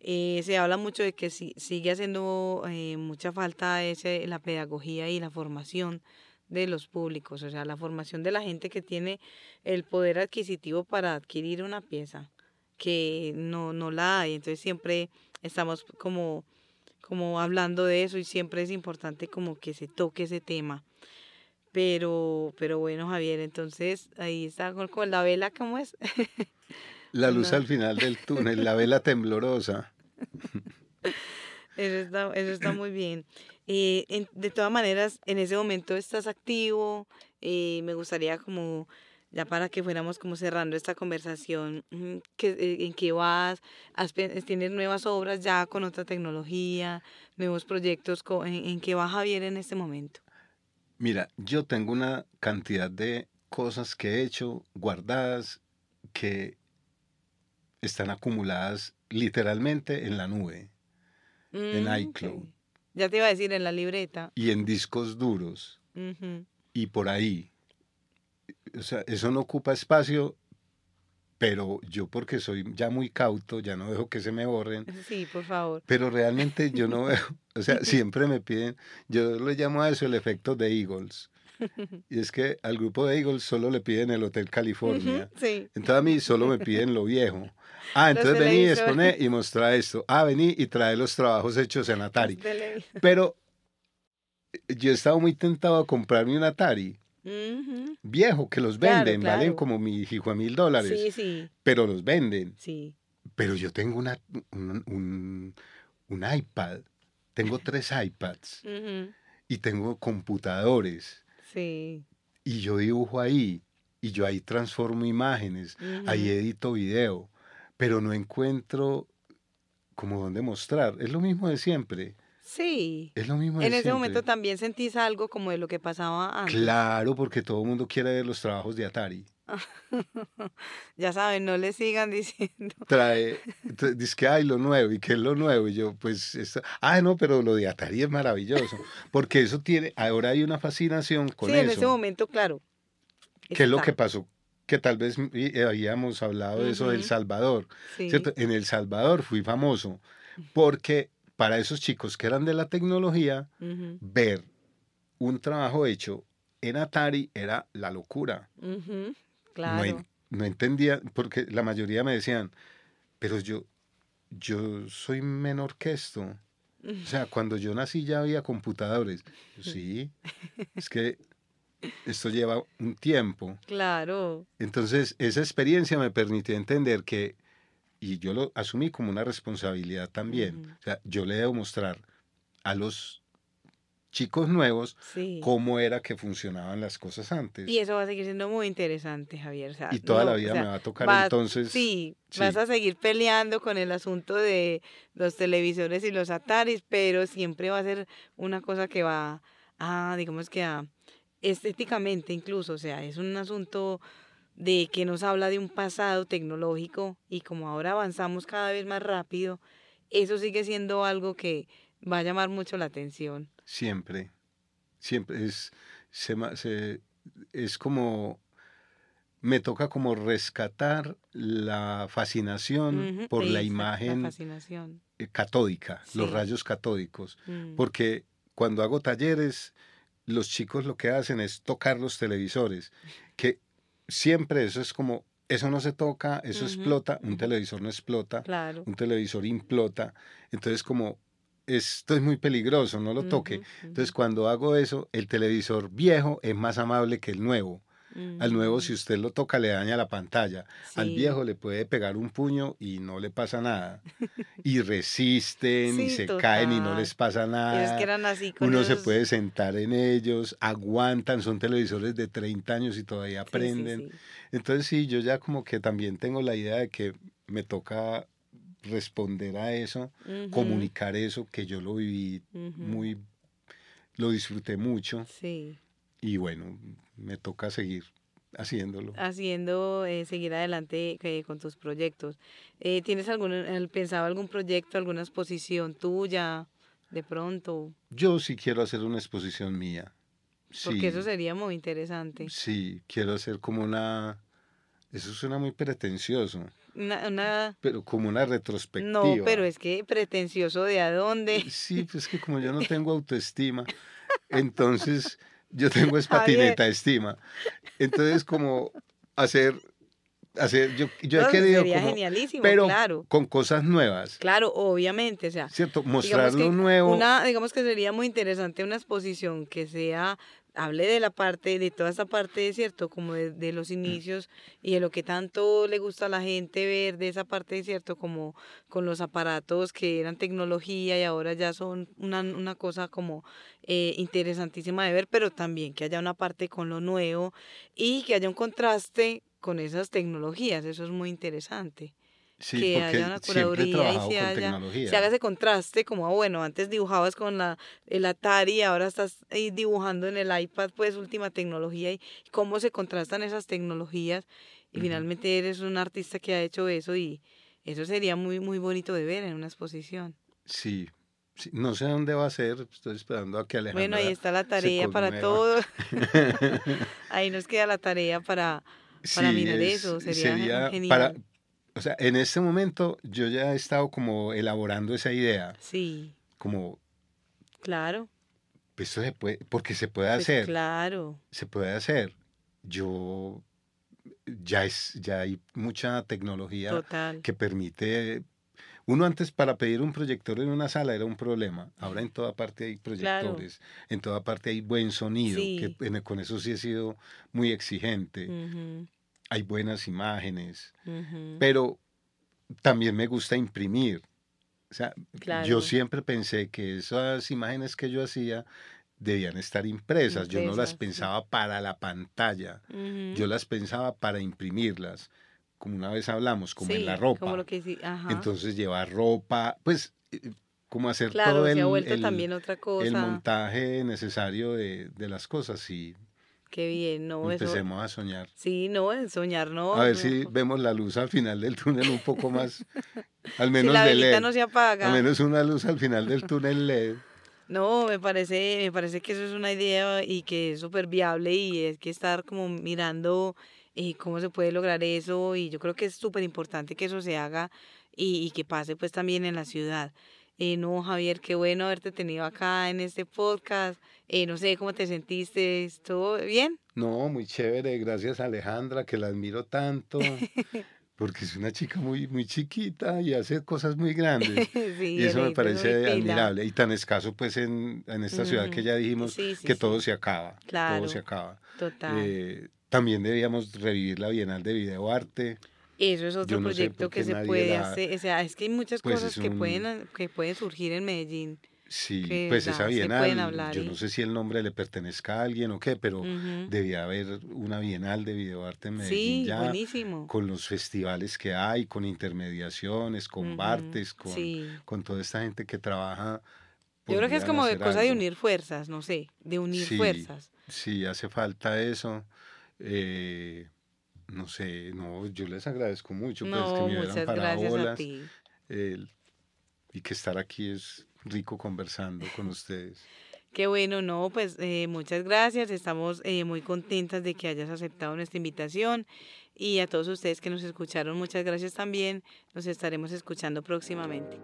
eh, se habla mucho de que sigue haciendo eh, mucha falta ese, la pedagogía y la formación de los públicos, o sea, la formación de la gente que tiene el poder adquisitivo para adquirir una pieza que no, no la hay. Entonces siempre estamos como, como hablando de eso y siempre es importante como que se toque ese tema. Pero, pero bueno, Javier, entonces ahí está con, la vela, ¿cómo es? *laughs* La luz al final del túnel, la vela temblorosa. *laughs* Eso está, eso está muy bien. Eh, de todas maneras, en ese momento estás activo. Eh, me gustaría como ya para que fuéramos como cerrando esta conversación, mm, eh, ¿en qué vas? ¿Tienes nuevas obras ya con otra tecnología, nuevos proyectos? ¿En, qué va Javier en este momento? Mira, yo tengo una cantidad de cosas que he hecho guardadas que están acumuladas literalmente en la nube, en mm, iCloud. Ya te iba a decir en la libreta. Y en discos duros. Y por ahí o sea, eso no ocupa espacio, pero yo porque soy ya muy cauto, ya no dejo que se me borren. Sí, por favor. Pero realmente yo no veo, *laughs* o sea, siempre me piden, yo le llamo a eso el efecto de Eagles. *laughs* Y es que al grupo de Eagles solo le piden el Hotel California. sí. Entonces a mí solo me piden lo viejo. Ah, entonces vení y expone y mostra esto. Ah, vení y trae los trabajos hechos en Atari. Pero yo he estado muy tentado a comprarme un Atari viejo, que los venden, valen como mi hijo a mil dólares. Sí, sí. Pero los venden. Sí. Pero yo tengo una, un, un, iPad, tengo tres iPads y tengo computadores. Sí. Y yo dibujo ahí y yo ahí transformo imágenes, ahí edito video, pero no encuentro como dónde mostrar. Es lo mismo de siempre. Sí. Es lo mismo. en ese momento también sentís algo como de lo que pasaba antes. Claro, porque todo el mundo quiere ver los trabajos de Atari. *laughs* ya saben, no le sigan *laughs* diciendo. Trae, dice que hay lo nuevo y que es lo nuevo. Y yo, pues, ah, no, pero lo de Atari es maravilloso. Porque eso tiene, ahora hay una fascinación con eso. Sí, en ese momento, claro. ¿Qué es lo que pasó? Que tal vez habíamos hablado de eso del Salvador. ¿cierto? En El Salvador fui famoso porque para esos chicos que eran de la tecnología, ver un trabajo hecho en Atari era la locura. Claro. No, entendía, porque la mayoría me decían, pero yo, yo soy menor que esto. O sea, *laughs* cuando yo nací ya había computadores. Sí, *laughs* es que esto lleva un tiempo. Claro. Entonces, esa experiencia me permitió entender que y yo lo asumí como una responsabilidad también. O sea, yo le debo mostrar a los chicos nuevos cómo era que funcionaban las cosas antes. Y eso va a seguir siendo muy interesante, Javier. y toda la vida me va a tocar entonces. Sí, vas a seguir peleando con el asunto de los televisores y los Ataris, pero siempre va a ser una cosa que va a, digamos que a estéticamente incluso, o sea, es un asunto de que nos habla de un pasado tecnológico y como ahora avanzamos cada vez más rápido, eso sigue siendo algo que va a llamar mucho la atención. Siempre, siempre es, se, es como, me toca como rescatar la fascinación por la imagen eh, catódica, los rayos catódicos, mm. porque cuando hago talleres, los chicos lo que hacen es tocar los televisores, que siempre eso es como, eso no se toca, eso explota, un televisor no explota, un televisor implota, entonces como esto es muy peligroso, no lo toque. Entonces cuando hago eso, el televisor viejo es más amable que el nuevo. Al nuevo, si usted lo toca, le daña la pantalla. Al viejo le puede pegar un puño y no le pasa nada. Y resisten y se caen y no les pasa nada. Uno se puede sentar en ellos, aguantan, son televisores de 30 años y todavía aprenden. Entonces sí, yo ya como que también tengo la idea de que me toca responder a eso, comunicar eso, que yo lo viví muy, lo disfruté mucho. Sí. Y bueno, me toca seguir haciéndolo. Haciendo, eh, seguir adelante eh, con tus proyectos. Eh, ¿Tienes algún, pensado algún proyecto, alguna exposición tuya de pronto? Yo sí quiero hacer una exposición mía. Porque eso sería muy interesante. Sí, quiero hacer como una... Eso suena muy pretencioso. Una, Pero como una retrospectiva. No, pero es que pretencioso de a dónde. Sí, pues que como yo no *laughs* tengo autoestima, entonces yo tengo es patineta estima. Entonces, como hacer hacer yo, yo he querido sería genialísimo, pero claro. con cosas nuevas claro obviamente o sea cierto mostrar lo nuevo una digamos que sería muy interesante una exposición que sea hable de la parte, de toda esa parte, ¿cierto? Como de, los mm. inicios y de lo que tanto le gusta a la gente ver de esa parte, ¿cierto? Como con los aparatos que eran tecnología y ahora ya son una, una cosa como eh, interesantísima de ver, pero también que haya una parte con lo nuevo y que haya un contraste con esas tecnologías, eso es muy interesante que haya una curaduría y se, haya, se haga ese contraste, como ah, bueno, antes dibujabas con la, el Atari, ahora estás dibujando en el iPad, pues última tecnología, y cómo se contrastan esas tecnologías, y finalmente eres un artista que ha hecho eso, y eso sería muy, muy bonito de ver en una exposición. Sí, no sé dónde va a ser, estoy esperando a que Alejandra Bueno, ahí está la tarea para todos. *laughs* *laughs* ahí nos queda la tarea para, para mirar eso, sería, genial o sea, en este momento yo ya he estado como elaborando esa idea. Sí. Como... Claro. Pues se puede, porque se puede pues hacer. Claro. Se puede hacer. Yo ya es, ya hay mucha tecnología que permite. Uno antes para pedir un proyector en una sala era un problema. Ahora en toda parte hay proyectores, en toda parte hay buen sonido, que con eso sí he sido muy exigente hay buenas imágenes, pero también me gusta imprimir. O sea, yo siempre pensé que esas imágenes que yo hacía debían estar impresas. yo no las pensaba para la pantalla, yo las pensaba para imprimirlas. Como una vez hablamos, como en la ropa. Entonces llevar ropa, pues eh, como hacer todo el, el montaje necesario de, de las cosas y Qué bien, ¿no? Empecemos a soñar. Sí, no, soñar, ¿no? A ver si vemos la luz al final del túnel un poco más, *laughs* al menos si la de no se apaga. Al menos una luz al final del túnel LED. No, me parece, me parece que eso es una idea y que es súper viable y es que estar como mirando eh, cómo se puede lograr eso y yo creo que es súper importante que eso se haga y, y que pase pues también en la ciudad. Eh, no, Javier, qué bueno haberte tenido acá en este podcast. Eh, no sé cómo te sentiste, ¿estuvo bien? No, muy chévere, gracias a Alejandra, que la admiro tanto. *laughs* porque es una chica muy, muy chiquita y hace cosas muy grandes. *laughs* y eso me parece admirable. Y tan escaso, pues, en, en esta ciudad que ya dijimos que todo se acaba. Claro. Todo se acaba. Total. Eh, también debíamos revivir la Bienal de Videoarte. Eso es otro proyecto que se puede hacer. O sea, es que hay muchas pues cosas que, pueden, que pueden surgir en Medellín. Sí, pues esa bienal, yo no sé si el nombre le pertenezca a alguien o qué, pero debía haber una bienal de videoarte en Medellín sí, ya, buenísimo. con los festivales que hay, con intermediaciones, con Bartes, con, con toda esta gente que trabaja. Yo creo que es como de cosa de unir fuerzas, no sé, de unir fuerzas. Sí, hace falta eso. Eh, no sé, no, yo les agradezco mucho pues, que me muchas gracias a ti. y que estar aquí es rico conversando con ustedes. Qué bueno, no, pues eh, muchas gracias. Estamos eh, muy contentas de que hayas aceptado nuestra invitación y a todos ustedes que nos escucharon, muchas gracias también. Nos estaremos escuchando próximamente.